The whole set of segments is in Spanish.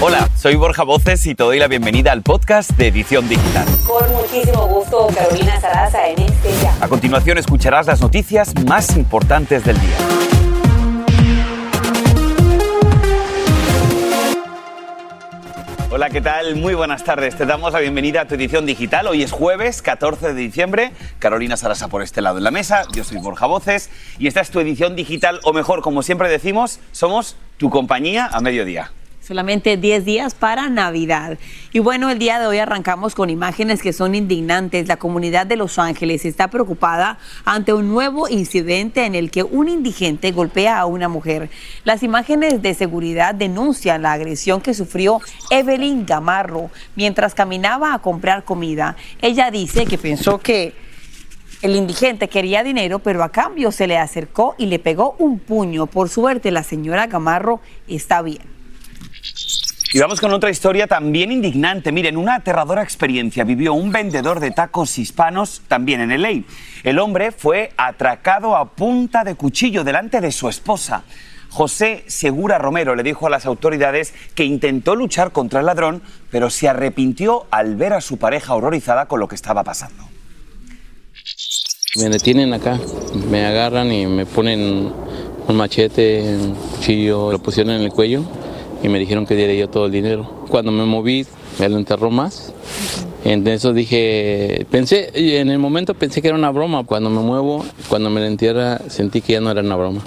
Hola, soy Borja Voces y te doy la bienvenida al podcast de Edición Digital. Con muchísimo gusto, Carolina Sarasa en este ya. A continuación escucharás las noticias más importantes del día. Hola, ¿qué tal? Muy buenas tardes. Te damos la bienvenida a tu edición digital. Hoy es jueves 14 de diciembre. Carolina Sarasa por este lado en la mesa. Yo soy Borja Voces y esta es tu edición digital, o mejor, como siempre decimos, somos tu compañía a mediodía. Solamente 10 días para Navidad. Y bueno, el día de hoy arrancamos con imágenes que son indignantes. La comunidad de Los Ángeles está preocupada ante un nuevo incidente en el que un indigente golpea a una mujer. Las imágenes de seguridad denuncian la agresión que sufrió Evelyn Gamarro mientras caminaba a comprar comida. Ella dice que pensó que el indigente quería dinero, pero a cambio se le acercó y le pegó un puño. Por suerte, la señora Gamarro está bien. Y vamos con otra historia también indignante. Miren, una aterradora experiencia vivió un vendedor de tacos hispanos también en LA. El hombre fue atracado a punta de cuchillo delante de su esposa. José Segura Romero le dijo a las autoridades que intentó luchar contra el ladrón, pero se arrepintió al ver a su pareja horrorizada con lo que estaba pasando. Me detienen acá, me agarran y me ponen un machete, un cuchillo, lo pusieron en el cuello y me dijeron que diera yo todo el dinero. Cuando me moví, me lo enterró más. Entonces dije, pensé, en el momento pensé que era una broma. Cuando me muevo, cuando me lo entierra, sentí que ya no era una broma.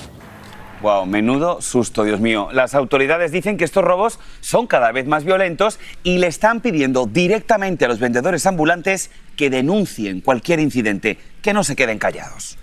Wow, menudo susto, Dios mío. Las autoridades dicen que estos robos son cada vez más violentos y le están pidiendo directamente a los vendedores ambulantes que denuncien cualquier incidente, que no se queden callados.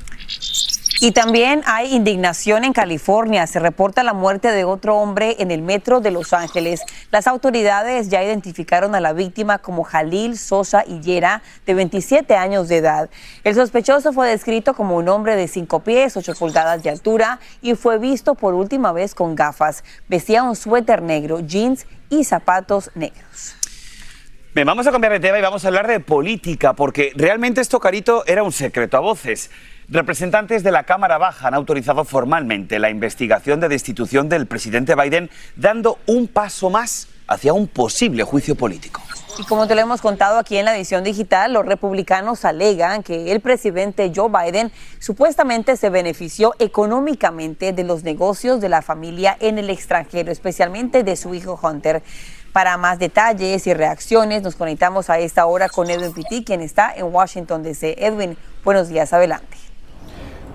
Y también hay indignación en California. Se reporta la muerte de otro hombre en el metro de Los Ángeles. Las autoridades ya identificaron a la víctima como Jalil Sosa Hillera, de 27 años de edad. El sospechoso fue descrito como un hombre de 5 pies, 8 pulgadas de altura y fue visto por última vez con gafas. Vestía un suéter negro, jeans y zapatos negros. Bien, vamos a cambiar de tema y vamos a hablar de política, porque realmente esto, Carito, era un secreto a voces. Representantes de la Cámara Baja han autorizado formalmente la investigación de destitución del presidente Biden, dando un paso más hacia un posible juicio político. Y como te lo hemos contado aquí en la edición digital, los republicanos alegan que el presidente Joe Biden supuestamente se benefició económicamente de los negocios de la familia en el extranjero, especialmente de su hijo Hunter. Para más detalles y reacciones, nos conectamos a esta hora con Edwin Pitti, quien está en Washington DC. Edwin, buenos días, adelante.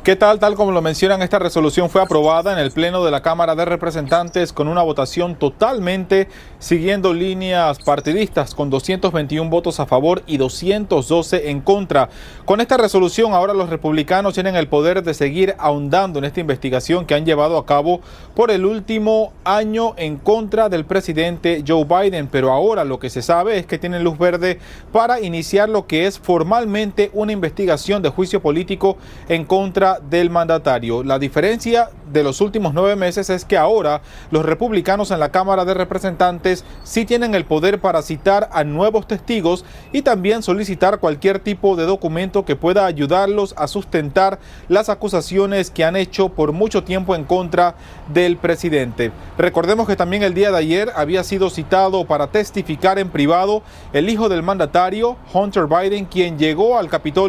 ¿Qué tal? Tal como lo mencionan, esta resolución fue aprobada en el Pleno de la Cámara de Representantes con una votación totalmente siguiendo líneas partidistas, con 221 votos a favor y 212 en contra. Con esta resolución, ahora los republicanos tienen el poder de seguir ahondando en esta investigación que han llevado a cabo por el último año en contra del presidente Joe Biden. Pero ahora lo que se sabe es que tienen luz verde para iniciar lo que es formalmente una investigación de juicio político en contra del mandatario. La diferencia de los últimos nueve meses es que ahora los republicanos en la Cámara de Representantes sí tienen el poder para citar a nuevos testigos y también solicitar cualquier tipo de documento que pueda ayudarlos a sustentar las acusaciones que han hecho por mucho tiempo en contra del presidente. Recordemos que también el día de ayer había sido citado para testificar en privado el hijo del mandatario, Hunter Biden, quien llegó al Capitolio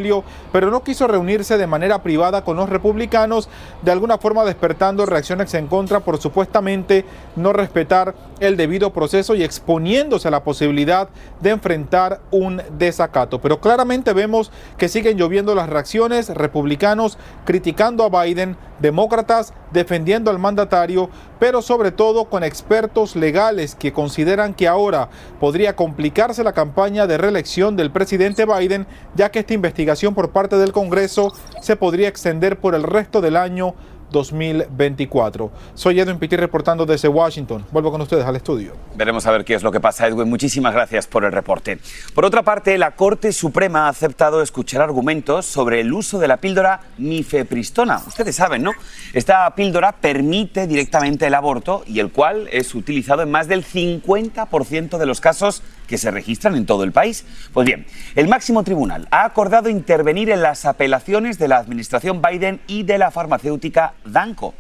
pero no quiso reunirse de manera privada con los republicanos, de alguna forma despertando reacciones en contra por supuestamente no respetar el debido proceso y exponiéndose a la posibilidad de enfrentar un desacato. Pero claramente vemos que siguen lloviendo las reacciones, republicanos criticando a Biden, demócratas defendiendo al mandatario, pero sobre todo con expertos legales que consideran que ahora podría complicarse la campaña de reelección del presidente Biden, ya que esta investigación por parte del Congreso se podría extender por el resto del año 2024. Soy Edwin Pitti reportando desde Washington. Vuelvo con ustedes al estudio. Veremos a ver qué es lo que pasa, Edwin. Muchísimas gracias por el reporte. Por otra parte, la Corte Suprema ha aceptado escuchar argumentos sobre el uso de la píldora mifepristona. Ustedes saben, ¿no? Esta píldora permite directamente el aborto y el cual es utilizado en más del 50% de los casos que se registran en todo el país. Pues bien, el máximo tribunal ha acordado intervenir en las apelaciones de la administración Biden y de la farmacéutica Danco.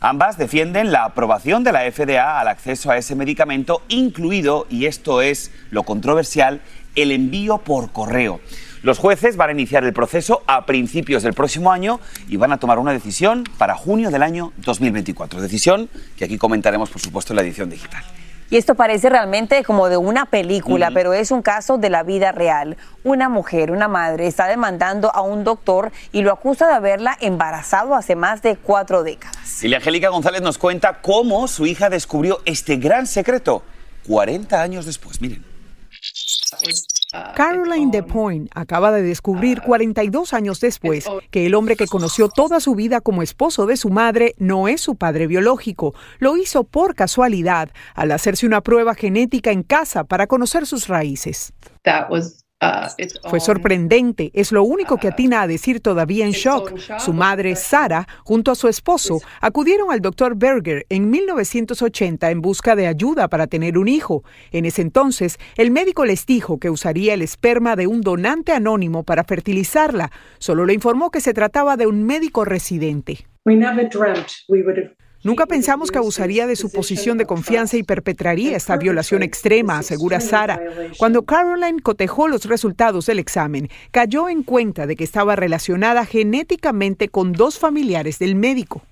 Ambas defienden la aprobación de la FDA al acceso a ese medicamento, incluido, y esto es lo controversial, el envío por correo. Los jueces van a iniciar el proceso a principios del próximo año y van a tomar una decisión para junio del año 2024. Decisión que aquí comentaremos, por supuesto, en la edición digital. Y esto parece realmente como de una película, pero es un caso de la vida real. Una mujer, una madre, está demandando a un doctor y lo acusa de haberla embarazado hace más de cuatro décadas. Y la Angélica González nos cuenta cómo su hija descubrió este gran secreto 40 años después. Miren. Caroline DePoint acaba de descubrir 42 años después que el hombre que conoció toda su vida como esposo de su madre no es su padre biológico. Lo hizo por casualidad al hacerse una prueba genética en casa para conocer sus raíces. Fue sorprendente, es lo único que atina a decir todavía en shock. Su madre, Sara, junto a su esposo, acudieron al doctor Berger en 1980 en busca de ayuda para tener un hijo. En ese entonces, el médico les dijo que usaría el esperma de un donante anónimo para fertilizarla. Solo le informó que se trataba de un médico residente. Nunca pensamos que abusaría de su posición de confianza y perpetraría esta violación extrema, asegura Sara. Cuando Caroline cotejó los resultados del examen, cayó en cuenta de que estaba relacionada genéticamente con dos familiares del médico.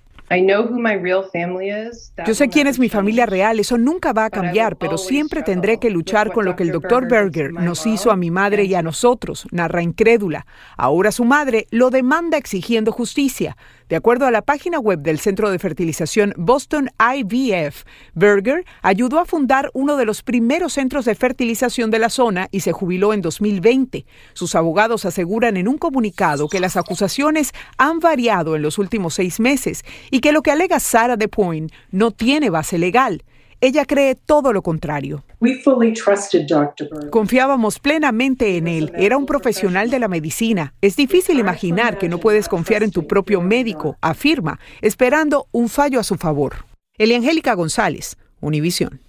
Yo sé quién es mi familia real, eso nunca va a cambiar, pero siempre tendré que luchar con lo que el doctor Berger nos hizo a mi madre y a nosotros, narra incrédula. Ahora su madre lo demanda exigiendo justicia. De acuerdo a la página web del Centro de Fertilización Boston IVF, Berger ayudó a fundar uno de los primeros centros de fertilización de la zona y se jubiló en 2020. Sus abogados aseguran en un comunicado que las acusaciones han variado en los últimos seis meses y que lo que alega Sarah DePoint no tiene base legal. Ella cree todo lo contrario. Confiábamos plenamente en él. Era un profesional de la medicina. Es difícil imaginar que no puedes confiar en tu propio médico, afirma, esperando un fallo a su favor. Eliangélica González, Univisión.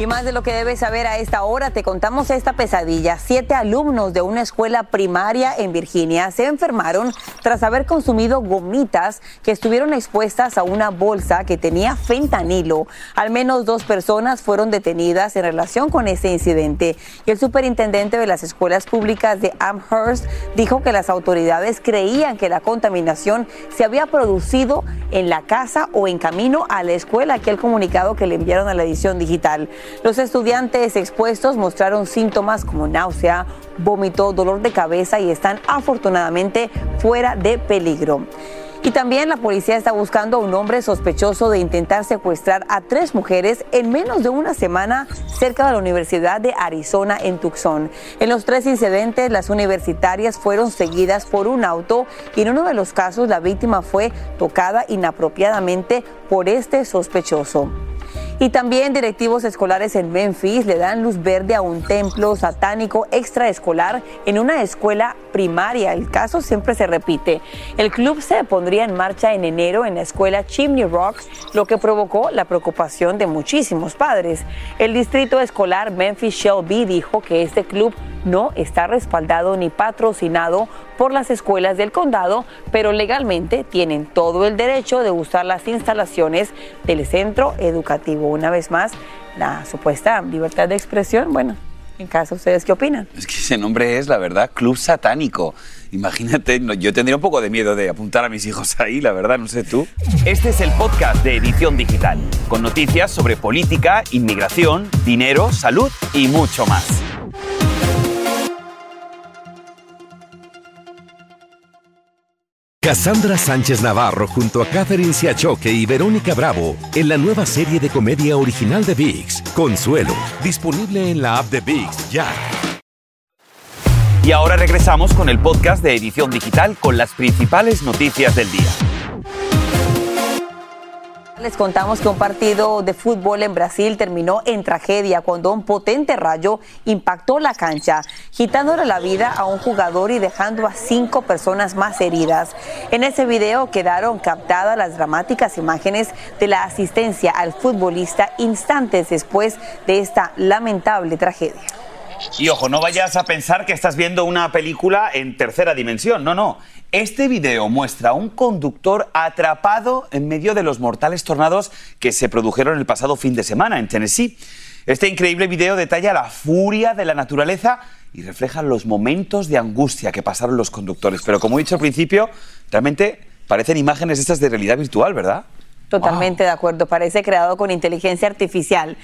Y más de lo que debes saber a esta hora, te contamos esta pesadilla. Siete alumnos de una escuela primaria en Virginia se enfermaron tras haber consumido gomitas que estuvieron expuestas a una bolsa que tenía fentanilo. Al menos dos personas fueron detenidas en relación con ese incidente. Y el superintendente de las escuelas públicas de Amherst dijo que las autoridades creían que la contaminación se había producido en la casa o en camino a la escuela, aquel comunicado que le enviaron a la edición digital. Los estudiantes expuestos mostraron síntomas como náusea, vómito, dolor de cabeza y están afortunadamente fuera de peligro. Y también la policía está buscando a un hombre sospechoso de intentar secuestrar a tres mujeres en menos de una semana cerca de la Universidad de Arizona en Tucson. En los tres incidentes, las universitarias fueron seguidas por un auto y en uno de los casos la víctima fue tocada inapropiadamente por este sospechoso. Y también directivos escolares en Memphis le dan luz verde a un templo satánico extraescolar en una escuela primaria. El caso siempre se repite. El club se pondría en marcha en enero en la escuela Chimney Rock, lo que provocó la preocupación de muchísimos padres. El distrito escolar Memphis Shelby dijo que este club no está respaldado ni patrocinado por las escuelas del condado, pero legalmente tienen todo el derecho de usar las instalaciones del centro educativo. Una vez más, la supuesta libertad de expresión, bueno, en caso ustedes qué opinan. Es que ese nombre es, la verdad, Club Satánico. Imagínate, yo tendría un poco de miedo de apuntar a mis hijos ahí, la verdad, no sé tú. Este es el podcast de Edición Digital, con noticias sobre política, inmigración, dinero, salud y mucho más. Cassandra Sánchez Navarro junto a Catherine Siachoque y Verónica Bravo en la nueva serie de comedia original de VIX, Consuelo, disponible en la app de VIX ya. Y ahora regresamos con el podcast de Edición Digital con las principales noticias del día. Les contamos que un partido de fútbol en Brasil terminó en tragedia cuando un potente rayo impactó la cancha, quitándole la vida a un jugador y dejando a cinco personas más heridas. En ese video quedaron captadas las dramáticas imágenes de la asistencia al futbolista instantes después de esta lamentable tragedia. Y ojo, no vayas a pensar que estás viendo una película en tercera dimensión. No, no. Este video muestra a un conductor atrapado en medio de los mortales tornados que se produjeron el pasado fin de semana en Tennessee. Este increíble video detalla la furia de la naturaleza y refleja los momentos de angustia que pasaron los conductores. Pero como he dicho al principio, realmente parecen imágenes estas de realidad virtual, ¿verdad? Totalmente de acuerdo, parece creado con inteligencia artificial.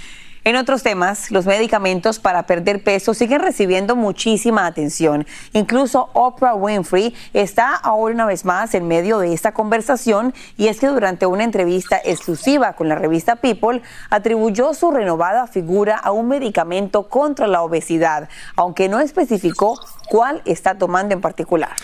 En otros temas, los medicamentos para perder peso siguen recibiendo muchísima atención. Incluso Oprah Winfrey está ahora una vez más en medio de esta conversación y es que durante una entrevista exclusiva con la revista People atribuyó su renovada figura a un medicamento contra la obesidad, aunque no especificó cuál está tomando en particular.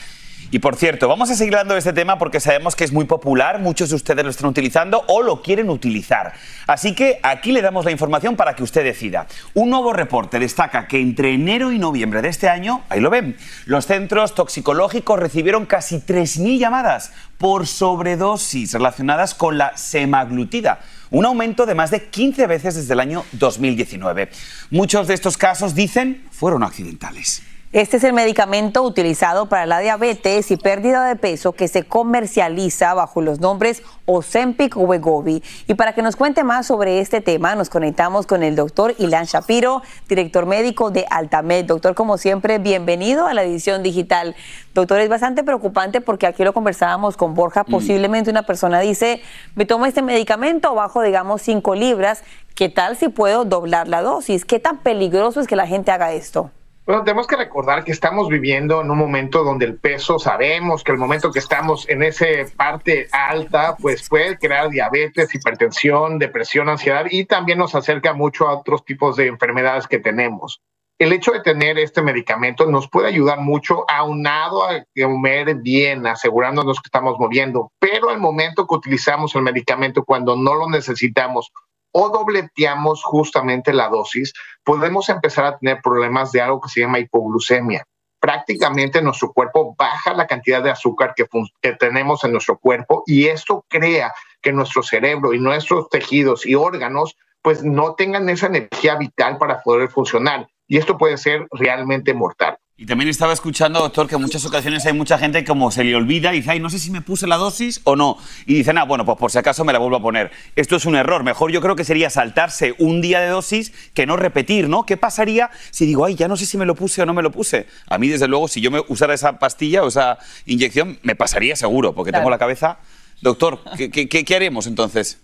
Y por cierto, vamos a seguir hablando de este tema porque sabemos que es muy popular, muchos de ustedes lo están utilizando o lo quieren utilizar. Así que aquí le damos la información para que usted decida. Un nuevo reporte destaca que entre enero y noviembre de este año, ahí lo ven, los centros toxicológicos recibieron casi 3.000 llamadas por sobredosis relacionadas con la semaglutida un aumento de más de 15 veces desde el año 2019. Muchos de estos casos, dicen, fueron accidentales. Este es el medicamento utilizado para la diabetes y pérdida de peso que se comercializa bajo los nombres Ozempic o Wegovy. Y para que nos cuente más sobre este tema, nos conectamos con el doctor Ilan Shapiro, director médico de Altamed. Doctor, como siempre, bienvenido a la edición digital. Doctor, es bastante preocupante porque aquí lo conversábamos con Borja. Mm. Posiblemente una persona dice, me tomo este medicamento bajo, digamos, 5 libras. ¿Qué tal si puedo doblar la dosis? ¿Qué tan peligroso es que la gente haga esto? Bueno, tenemos que recordar que estamos viviendo en un momento donde el peso, sabemos que el momento que estamos en esa parte alta, pues puede crear diabetes, hipertensión, depresión, ansiedad y también nos acerca mucho a otros tipos de enfermedades que tenemos. El hecho de tener este medicamento nos puede ayudar mucho aunado a comer bien, asegurándonos que estamos moviendo, pero el momento que utilizamos el medicamento cuando no lo necesitamos o dobleteamos justamente la dosis, podemos empezar a tener problemas de algo que se llama hipoglucemia. Prácticamente nuestro cuerpo baja la cantidad de azúcar que, que tenemos en nuestro cuerpo y esto crea que nuestro cerebro y nuestros tejidos y órganos pues no tengan esa energía vital para poder funcionar y esto puede ser realmente mortal. Y también estaba escuchando, doctor, que en muchas ocasiones hay mucha gente como se le olvida y dice, ay, no sé si me puse la dosis o no. Y dicen, ah, bueno, pues por si acaso me la vuelvo a poner. Esto es un error. Mejor yo creo que sería saltarse un día de dosis que no repetir, ¿no? ¿Qué pasaría si digo, ay, ya no sé si me lo puse o no me lo puse? A mí, desde luego, si yo me usara esa pastilla o esa inyección, me pasaría seguro, porque tengo la cabeza. Doctor, ¿qué, qué, qué haremos entonces?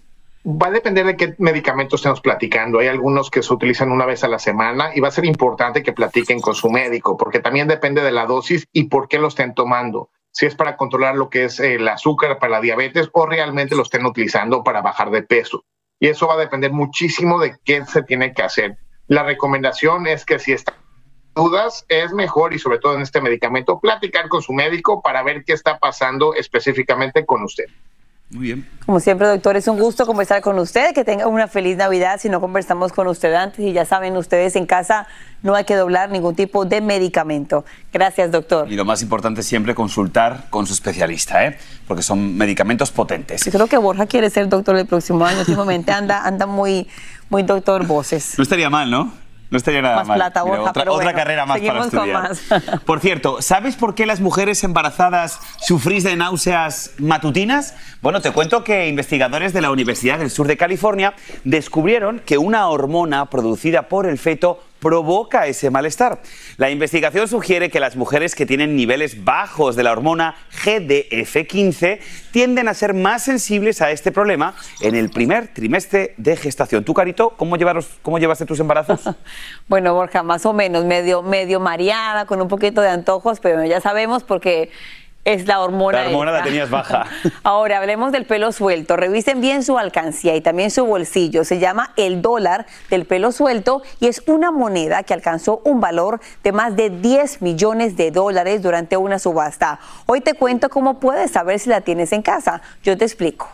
Va a depender de qué medicamentos estemos platicando. Hay algunos que se utilizan una vez a la semana y va a ser importante que platiquen con su médico porque también depende de la dosis y por qué lo estén tomando. Si es para controlar lo que es el azúcar para la diabetes o realmente lo estén utilizando para bajar de peso. Y eso va a depender muchísimo de qué se tiene que hacer. La recomendación es que si están dudas, es mejor y sobre todo en este medicamento, platicar con su médico para ver qué está pasando específicamente con usted. Muy bien. Como siempre, doctor, es un gusto conversar con usted. Que tenga una feliz Navidad si no conversamos con usted antes. Y ya saben ustedes, en casa no hay que doblar ningún tipo de medicamento. Gracias, doctor. Y lo más importante siempre consultar con su especialista, ¿eh? porque son medicamentos potentes. Yo creo que Borja quiere ser doctor el próximo año. Últimamente anda, anda muy, muy doctor voces. No estaría mal, ¿no? No estaría nada más mal. Plata, otra, carrera más para estudiar. Por cierto, ¿sabes por qué las mujeres embarazadas sufrís de náuseas matutinas? Bueno, te cuento que investigadores de la Universidad del Sur de California descubrieron que una hormona producida por el feto provoca ese malestar. La investigación sugiere que las mujeres que tienen niveles bajos de la hormona GDF15 tienden a ser más sensibles a este problema en el primer trimestre de gestación. ¿Tú, Carito, cómo, cómo llevaste tus embarazos? bueno, Borja, más o menos, medio, medio mareada, con un poquito de antojos, pero ya sabemos porque Es la hormona. La hormona la tenías baja. Ahora hablemos del pelo suelto. Revisen bien su alcancía y también su bolsillo. Se llama el dólar del pelo suelto y es una moneda que alcanzó un valor de más de 10 millones de dólares durante una subasta. Hoy te cuento cómo puedes saber si la tienes en casa. Yo te explico.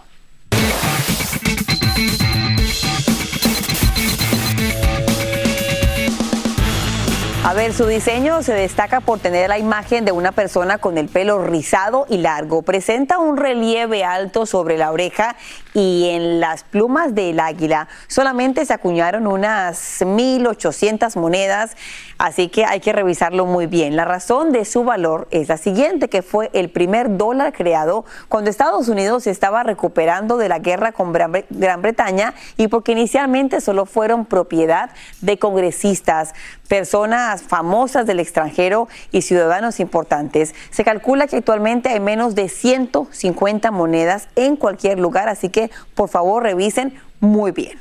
A ver, su diseño se destaca por tener la imagen de una persona con el pelo rizado y largo. Presenta un relieve alto sobre la oreja y en las plumas del águila. Solamente se acuñaron unas 1.800 monedas, así que hay que revisarlo muy bien. La razón de su valor es la siguiente, que fue el primer dólar creado cuando Estados Unidos se estaba recuperando de la guerra con Gran Bre- Gran Bretaña y porque inicialmente solo fueron propiedad de congresistas, personas famosas del extranjero y ciudadanos importantes. Se calcula que actualmente hay menos de 150 monedas en cualquier lugar, así que por favor revisen muy bien.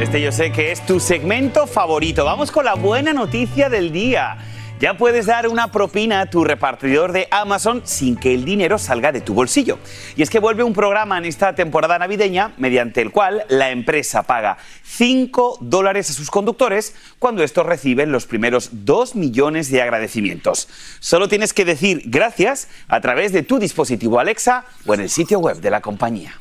Este yo sé que es tu segmento favorito. Vamos con la buena noticia del día. Ya puedes dar una propina a tu repartidor de Amazon sin que el dinero salga de tu bolsillo. Y es que vuelve un programa en esta temporada navideña mediante el cual la empresa paga 5 dólares a sus conductores cuando estos reciben los primeros 2 millones de agradecimientos. Solo tienes que decir gracias a través de tu dispositivo Alexa o en el sitio web de la compañía.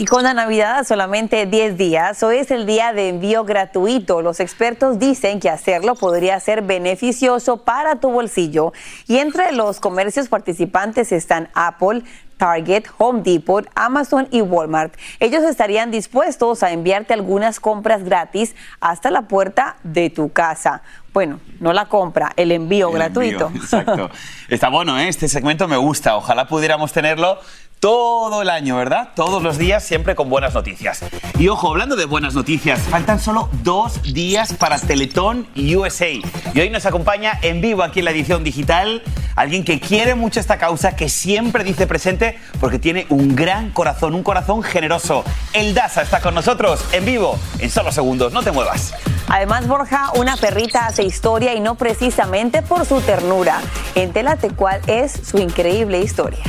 Y con la Navidad solamente 10 días, hoy es el día de envío gratuito. Los expertos dicen que hacerlo podría ser beneficioso para tu bolsillo. Y entre los comercios participantes están Apple, Target, Home Depot, Amazon y Walmart. Ellos estarían dispuestos a enviarte algunas compras gratis hasta la puerta de tu casa. Bueno, no la compra, el envío El gratuito. envío, exacto. Está bueno, ¿eh? Este segmento me gusta. Ojalá pudiéramos tenerlo todo el año, ¿verdad? Todos los días, siempre con buenas noticias. Y ojo, hablando de buenas noticias, faltan solo dos días para Teletón USA. Y hoy nos acompaña en vivo aquí en la edición digital alguien que quiere mucho esta causa, que siempre dice presente porque tiene un gran corazón, un corazón generoso. El Daza está con nosotros en vivo en solo segundos. No te muevas. Además, Borja, una perrita hace historia y no precisamente por su ternura. Entélate cuál es su increíble historia.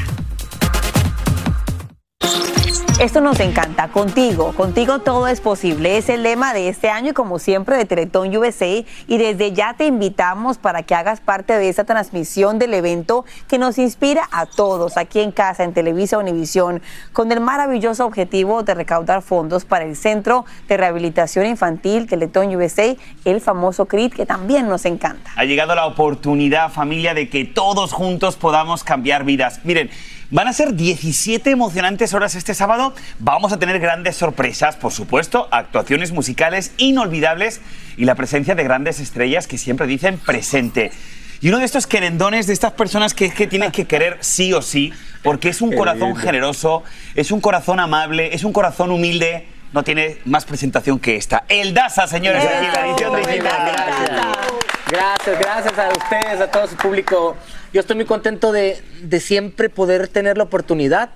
Esto nos encanta. Contigo, contigo todo es posible. Es el lema de este año y como siempre de Teletón USA. Y desde ya te invitamos para que hagas parte de esta transmisión del evento que nos inspira a todos aquí en casa, en Televisa Univisión, con el maravilloso objetivo de recaudar fondos para el Centro de Rehabilitación Infantil Teletón USA, el famoso CRIT, que también nos encanta. Ha llegado la oportunidad, familia, de que todos juntos podamos cambiar vidas. Miren, van a ser 17 emocionantes horas este sábado. Vamos a tener grandes sorpresas, por supuesto, actuaciones musicales inolvidables y la presencia de grandes estrellas que siempre dicen presente. Y uno de estos querendones, de estas personas que, que tienen que querer sí o sí, porque es un corazón generoso, es un corazón amable, es un corazón humilde. No tiene más presentación que esta. El Daza, señores, aquí en la edición digital. Gracias, gracias a ustedes, a todo su público. Yo estoy muy contento de, de siempre poder tener la oportunidad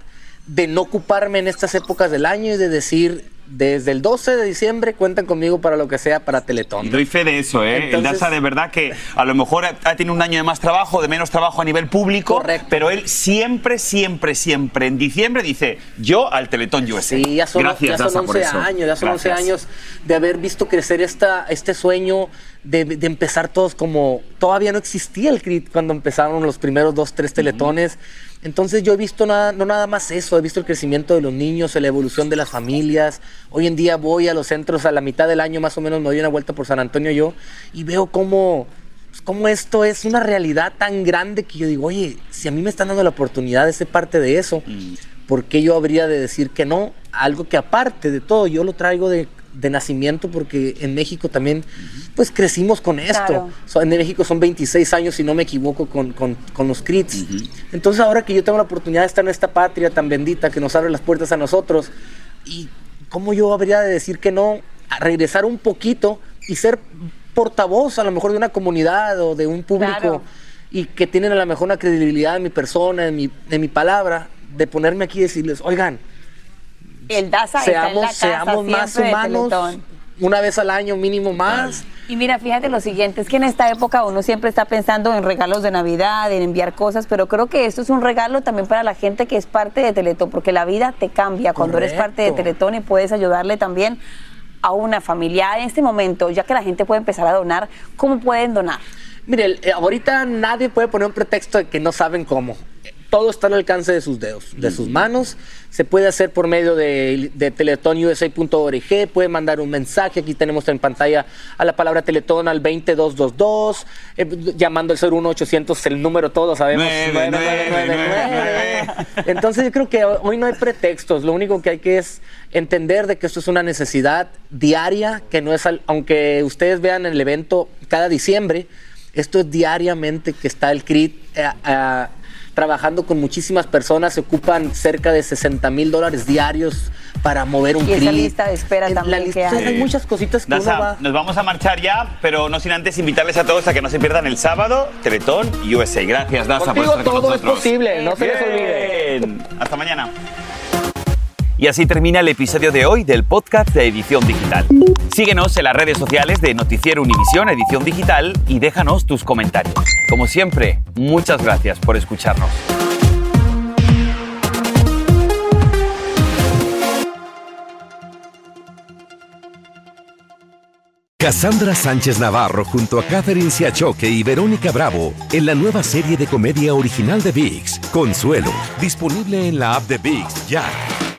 de no ocuparme en estas épocas del año y de decir, desde el 12 de diciembre cuentan conmigo para lo que sea para Teletón. Y doy fe de eso, ¿eh? el Entonces- Daza de verdad que a lo mejor ha, tenido un año de más trabajo, de menos trabajo a nivel público, Correcto. pero él siempre, siempre, siempre en diciembre dice yo al Teletón USA. Sí, ya son, Gracias, ya son Daza, 11 por eso. años, ya son 11 Gracias. años de haber visto crecer esta, este sueño de, de empezar todos como... Todavía no existía el CRIT cuando empezaron los primeros dos, tres teletones. Entonces yo he visto nada, no nada más eso, he visto el crecimiento de los niños, la evolución de las familias. Hoy en día voy a los centros a la mitad del año más o menos, me doy una vuelta por San Antonio yo y veo cómo, pues, cómo esto es una realidad tan grande que yo digo, oye, si a mí me están dando la oportunidad de ser parte de eso, ¿por qué yo habría de decir que no? Algo que aparte de todo, yo lo traigo de, de nacimiento porque en México también, pues crecimos con esto. Claro. So, en México son 26 años, si no me equivoco, con, con- con los CRITs. Entonces ahora que yo tengo la oportunidad de estar en esta patria tan bendita que nos abre las puertas a nosotros, ¿y cómo yo habría de decir que no? A regresar un poquito y ser portavoz a lo mejor de una comunidad o de un público Claro. y que tienen a lo mejor una credibilidad en mi persona, en mi, en mi palabra, de ponerme aquí y decirles, oigan, El Daza está en la seamos, casa seamos más de humanos una vez al año mínimo más. Y mira, fíjate lo siguiente, es que en esta época uno siempre está pensando en regalos de Navidad, en enviar cosas, pero creo que esto es un regalo también para la gente que es parte de Teletón, porque la vida te cambia cuando eres parte de. Teletón y puedes ayudarle también a una familia. En este momento, ya que la gente puede empezar a donar, ¿cómo pueden donar? Mire, eh, ahorita nadie puede poner un pretexto de que no saben cómo. Todo está al alcance de sus dedos, de sus manos. Se puede hacer por medio de, de teletonusa.org. Puede mandar un mensaje. Aquí tenemos en pantalla a la palabra Teletón al 20222. eh, llamando al 01800, el número todos sabemos. 9999. Entonces yo creo que hoy no hay pretextos. Lo único que hay que es entender de que esto es una necesidad diaria, que no es, al- aunque ustedes vean el evento cada diciembre, esto es diariamente que está el CRIT eh, eh, trabajando con muchísimas personas, se ocupan cerca de 60 mil dólares diarios para mover un Y esa CRIT. lista de espera En la también lista- que hay. hay muchas cositas que Nasa, uno va... nos vamos a marchar ya, pero no sin antes invitarles a todos a que no se pierdan el sábado Teletón USA. Gracias, Nasa, por estar con todo es nosotros. posible, no se les olvide. Hasta mañana. Y así termina el episodio de hoy del podcast de Edición Digital. Síguenos en las redes sociales de Noticiero Univisión Edición Digital y déjanos tus comentarios. Como siempre, muchas gracias por escucharnos. Cassandra Sánchez Navarro junto a Catherine Siachoque y Verónica Bravo en la nueva serie de comedia original de VIX, Consuelo, disponible en la app de VIX ya.